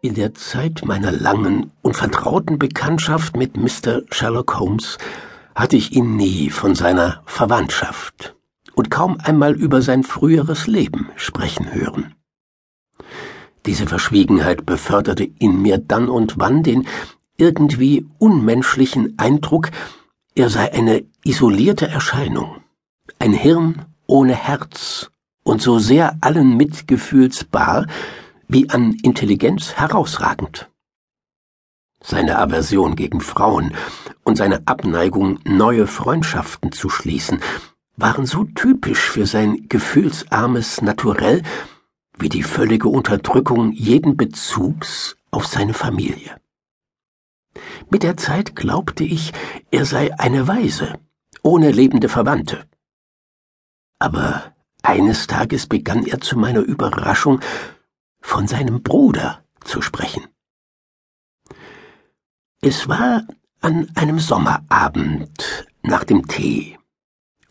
In der Zeit meiner langen und vertrauten Bekanntschaft mit Mr. Sherlock Holmes hatte ich ihn nie von seiner Verwandtschaft und kaum einmal über sein früheres Leben sprechen hören. Diese Verschwiegenheit beförderte in mir dann und wann den irgendwie unmenschlichen Eindruck, er sei eine isolierte Erscheinung, ein Hirn ohne Herz und so sehr allen Mitgefühls bar, wie an Intelligenz herausragend. Seine Aversion gegen Frauen und seine Abneigung, neue Freundschaften zu schließen, waren so typisch für sein gefühlsarmes Naturell wie die völlige Unterdrückung jeden Bezugs auf seine Familie. Mit der Zeit glaubte ich, er sei eine Waise, ohne lebende Verwandte. Aber eines Tages begann er zu meiner Überraschung von seinem Bruder zu sprechen. Es war an einem Sommerabend nach dem Tee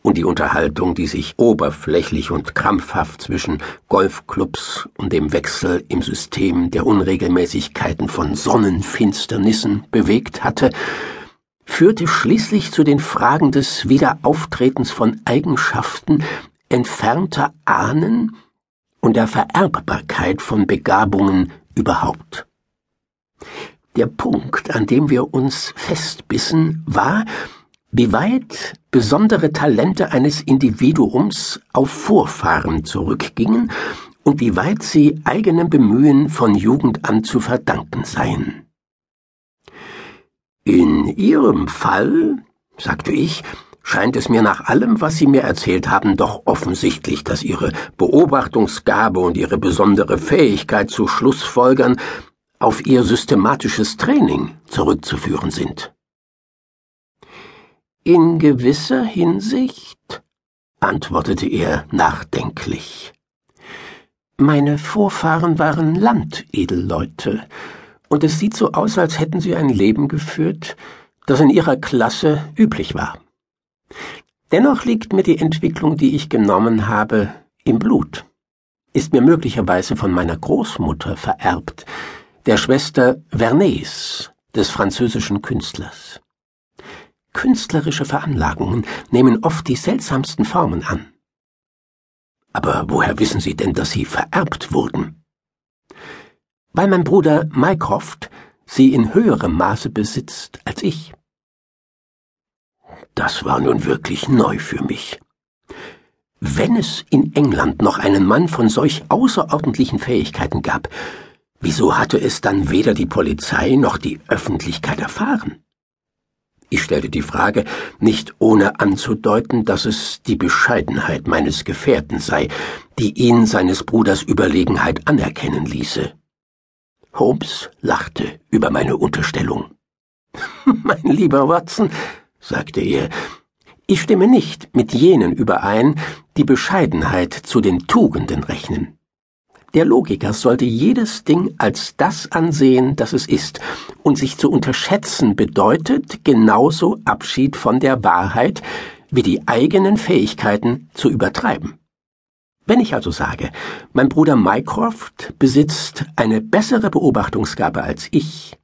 und die Unterhaltung, die sich oberflächlich und krampfhaft zwischen Golfclubs und dem Wechsel im System der Unregelmäßigkeiten von Sonnenfinsternissen bewegt hatte, führte schließlich zu den Fragen des Wiederauftretens von Eigenschaften entfernter Ahnen und der Vererbbarkeit von Begabungen überhaupt. Der Punkt, an dem wir uns festbissen, war, wie weit besondere Talente eines Individuums auf Vorfahren zurückgingen und wie weit sie eigenem Bemühen von Jugend an zu verdanken seien. In Ihrem Fall, sagte ich, scheint es mir nach allem, was Sie mir erzählt haben, doch offensichtlich, dass Ihre Beobachtungsgabe und Ihre besondere Fähigkeit zu Schlussfolgern auf Ihr systematisches Training zurückzuführen sind. In gewisser Hinsicht, antwortete er nachdenklich. Meine Vorfahren waren Landedelleute, und es sieht so aus, als hätten sie ein Leben geführt, das in ihrer Klasse üblich war. Dennoch liegt mir die Entwicklung, die ich genommen habe, im Blut, ist mir möglicherweise von meiner Großmutter vererbt, der Schwester Vernes des französischen Künstlers. Künstlerische Veranlagungen nehmen oft die seltsamsten Formen an. Aber woher wissen Sie denn, dass sie vererbt wurden? Weil mein Bruder Mycroft sie in höherem Maße besitzt als ich. Das war nun wirklich neu für mich. Wenn es in England noch einen Mann von solch außerordentlichen Fähigkeiten gab, wieso hatte es dann weder die Polizei noch die Öffentlichkeit erfahren? Ich stellte die Frage, nicht ohne anzudeuten, dass es die Bescheidenheit meines Gefährten sei, die ihn seines Bruders Überlegenheit anerkennen ließe. Holmes lachte über meine Unterstellung. mein lieber Watson, sagte er, ich stimme nicht mit jenen überein, die Bescheidenheit zu den Tugenden rechnen. Der Logiker sollte jedes Ding als das ansehen, das es ist, und sich zu unterschätzen bedeutet genauso Abschied von der Wahrheit, wie die eigenen Fähigkeiten zu übertreiben. Wenn ich also sage, mein Bruder Mycroft besitzt eine bessere Beobachtungsgabe als ich,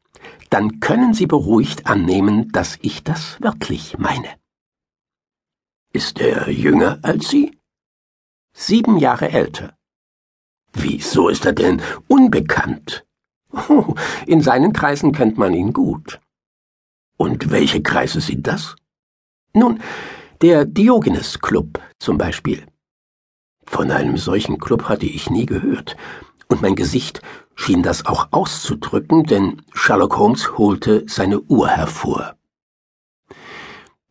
dann können Sie beruhigt annehmen, dass ich das wirklich meine. Ist er jünger als Sie? Sieben Jahre älter. Wieso ist er denn unbekannt? Oh, in seinen Kreisen kennt man ihn gut. Und welche Kreise sind das? Nun, der Diogenes Club zum Beispiel. Von einem solchen Club hatte ich nie gehört, und mein Gesicht schien das auch auszudrücken, denn Sherlock Holmes holte seine Uhr hervor.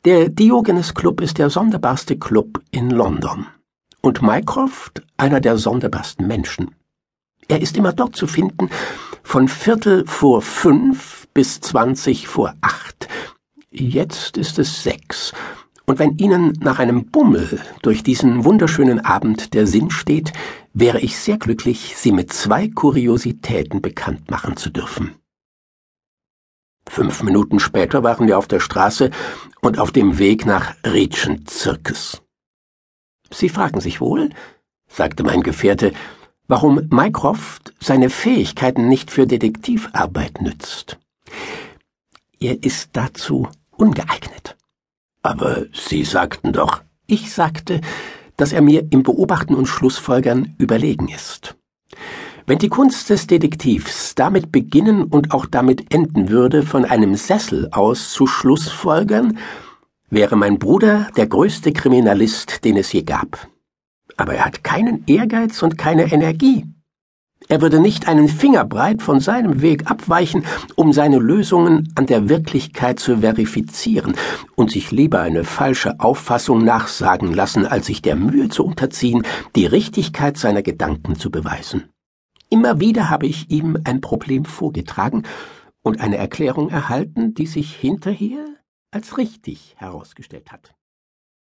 Der Diogenes Club ist der sonderbarste Club in London und Mycroft einer der sonderbarsten Menschen. Er ist immer dort zu finden, von Viertel vor fünf bis zwanzig vor acht. Jetzt ist es sechs, und wenn Ihnen nach einem Bummel durch diesen wunderschönen Abend der Sinn steht, wäre ich sehr glücklich, Sie mit zwei Kuriositäten bekannt machen zu dürfen. Fünf Minuten später waren wir auf der Straße und auf dem Weg nach Regent Circus. Sie fragen sich wohl, sagte mein Gefährte, warum Mycroft seine Fähigkeiten nicht für Detektivarbeit nützt. Er ist dazu ungeeignet. Aber Sie sagten doch, ich sagte, dass er mir im Beobachten und Schlussfolgern überlegen ist. Wenn die Kunst des Detektivs damit beginnen und auch damit enden würde, von einem Sessel aus zu Schlussfolgern, wäre mein Bruder der größte Kriminalist, den es je gab. Aber er hat keinen Ehrgeiz und keine Energie. Er würde nicht einen Fingerbreit von seinem Weg abweichen, um seine Lösungen an der Wirklichkeit zu verifizieren und sich lieber eine falsche Auffassung nachsagen lassen, als sich der Mühe zu unterziehen, die Richtigkeit seiner Gedanken zu beweisen. Immer wieder habe ich ihm ein Problem vorgetragen und eine Erklärung erhalten, die sich hinterher als richtig herausgestellt hat.